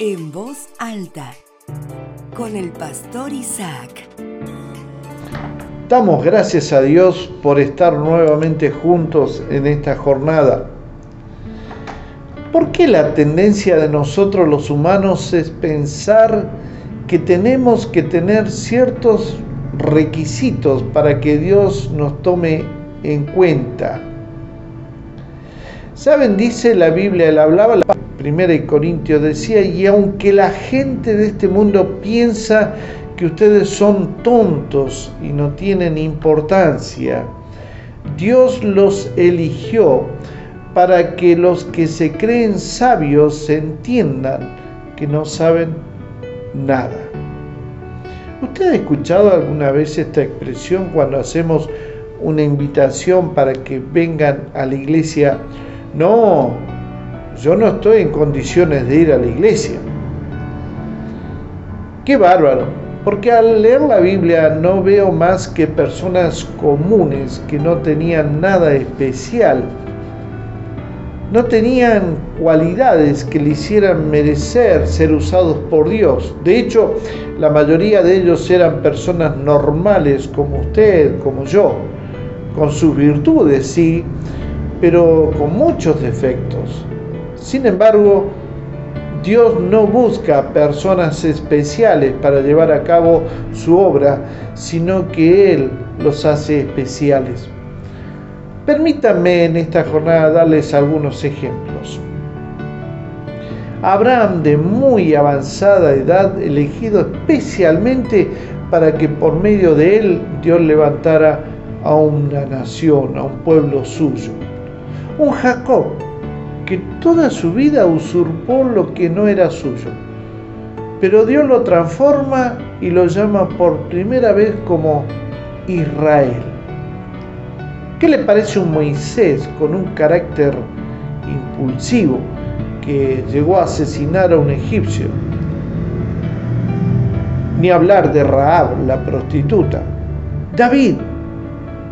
En voz alta, con el pastor Isaac. Damos gracias a Dios por estar nuevamente juntos en esta jornada. ¿Por qué la tendencia de nosotros los humanos es pensar que tenemos que tener ciertos requisitos para que Dios nos tome en cuenta? Saben, dice la Biblia, él hablaba la primera de Corintios, decía, y aunque la gente de este mundo piensa que ustedes son tontos y no tienen importancia, Dios los eligió para que los que se creen sabios entiendan que no saben nada. ¿Usted ha escuchado alguna vez esta expresión cuando hacemos una invitación para que vengan a la iglesia? No, yo no estoy en condiciones de ir a la iglesia. Qué bárbaro, porque al leer la Biblia no veo más que personas comunes que no tenían nada especial, no tenían cualidades que le hicieran merecer ser usados por Dios. De hecho, la mayoría de ellos eran personas normales como usted, como yo, con sus virtudes, sí, pero con muchos defectos. Sin embargo, Dios no busca personas especiales para llevar a cabo su obra, sino que Él los hace especiales. Permítanme en esta jornada darles algunos ejemplos. Abraham de muy avanzada edad, elegido especialmente para que por medio de él Dios levantara a una nación, a un pueblo suyo un Jacob que toda su vida usurpó lo que no era suyo. Pero Dios lo transforma y lo llama por primera vez como Israel. ¿Qué le parece un Moisés con un carácter impulsivo que llegó a asesinar a un egipcio? Ni hablar de Raab, la prostituta. David,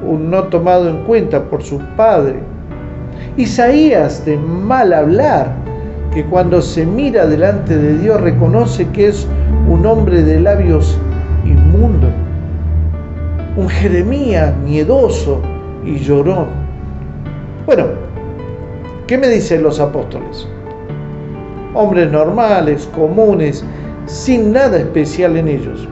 un no tomado en cuenta por su padre, Isaías de mal hablar, que cuando se mira delante de Dios reconoce que es un hombre de labios inmundos. Un Jeremías miedoso y llorón. Bueno, ¿qué me dicen los apóstoles? Hombres normales, comunes, sin nada especial en ellos.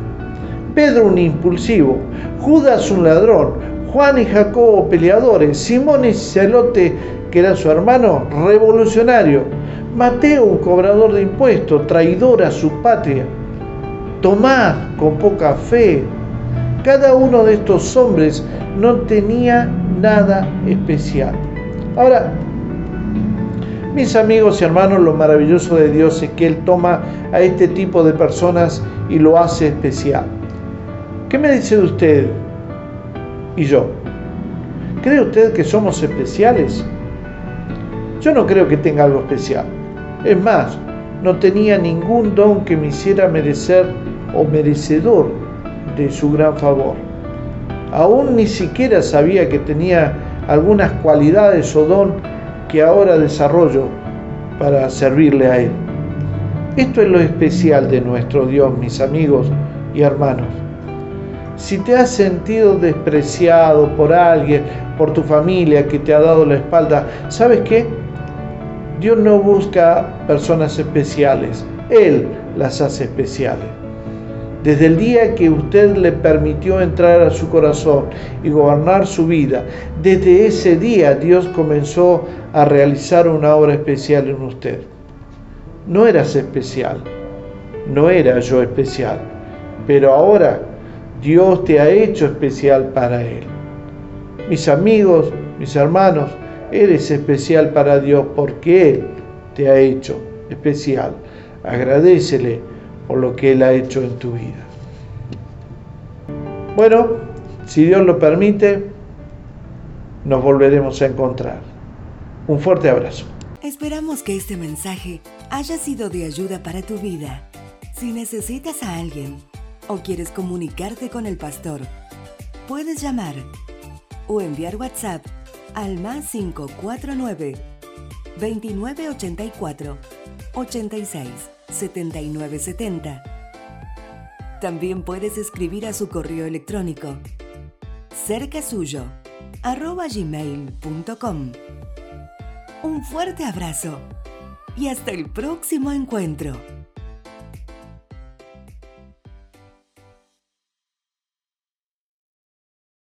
Pedro un impulsivo, Judas un ladrón, Juan y Jacobo peleadores, Simón y Celote que era su hermano, revolucionario. Mateo, un cobrador de impuestos, traidor a su patria. Tomás, con poca fe. Cada uno de estos hombres no tenía nada especial. Ahora, mis amigos y hermanos, lo maravilloso de Dios es que Él toma a este tipo de personas y lo hace especial. ¿Qué me dice usted y yo? ¿Cree usted que somos especiales? Yo no creo que tenga algo especial. Es más, no tenía ningún don que me hiciera merecer o merecedor de su gran favor. Aún ni siquiera sabía que tenía algunas cualidades o don que ahora desarrollo para servirle a Él. Esto es lo especial de nuestro Dios, mis amigos y hermanos. Si te has sentido despreciado por alguien, por tu familia que te ha dado la espalda, ¿sabes qué? Dios no busca personas especiales, Él las hace especiales. Desde el día que usted le permitió entrar a su corazón y gobernar su vida, desde ese día Dios comenzó a realizar una obra especial en usted. No eras especial, no era yo especial, pero ahora Dios te ha hecho especial para Él. Mis amigos, mis hermanos, Eres especial para Dios porque Él te ha hecho especial. Agradecele por lo que Él ha hecho en tu vida. Bueno, si Dios lo permite, nos volveremos a encontrar. Un fuerte abrazo. Esperamos que este mensaje haya sido de ayuda para tu vida. Si necesitas a alguien o quieres comunicarte con el pastor, puedes llamar o enviar WhatsApp al más 549 2984 86 7970. También puedes escribir a su correo electrónico cercasuyo arroba gmail.com. Un fuerte abrazo y hasta el próximo encuentro.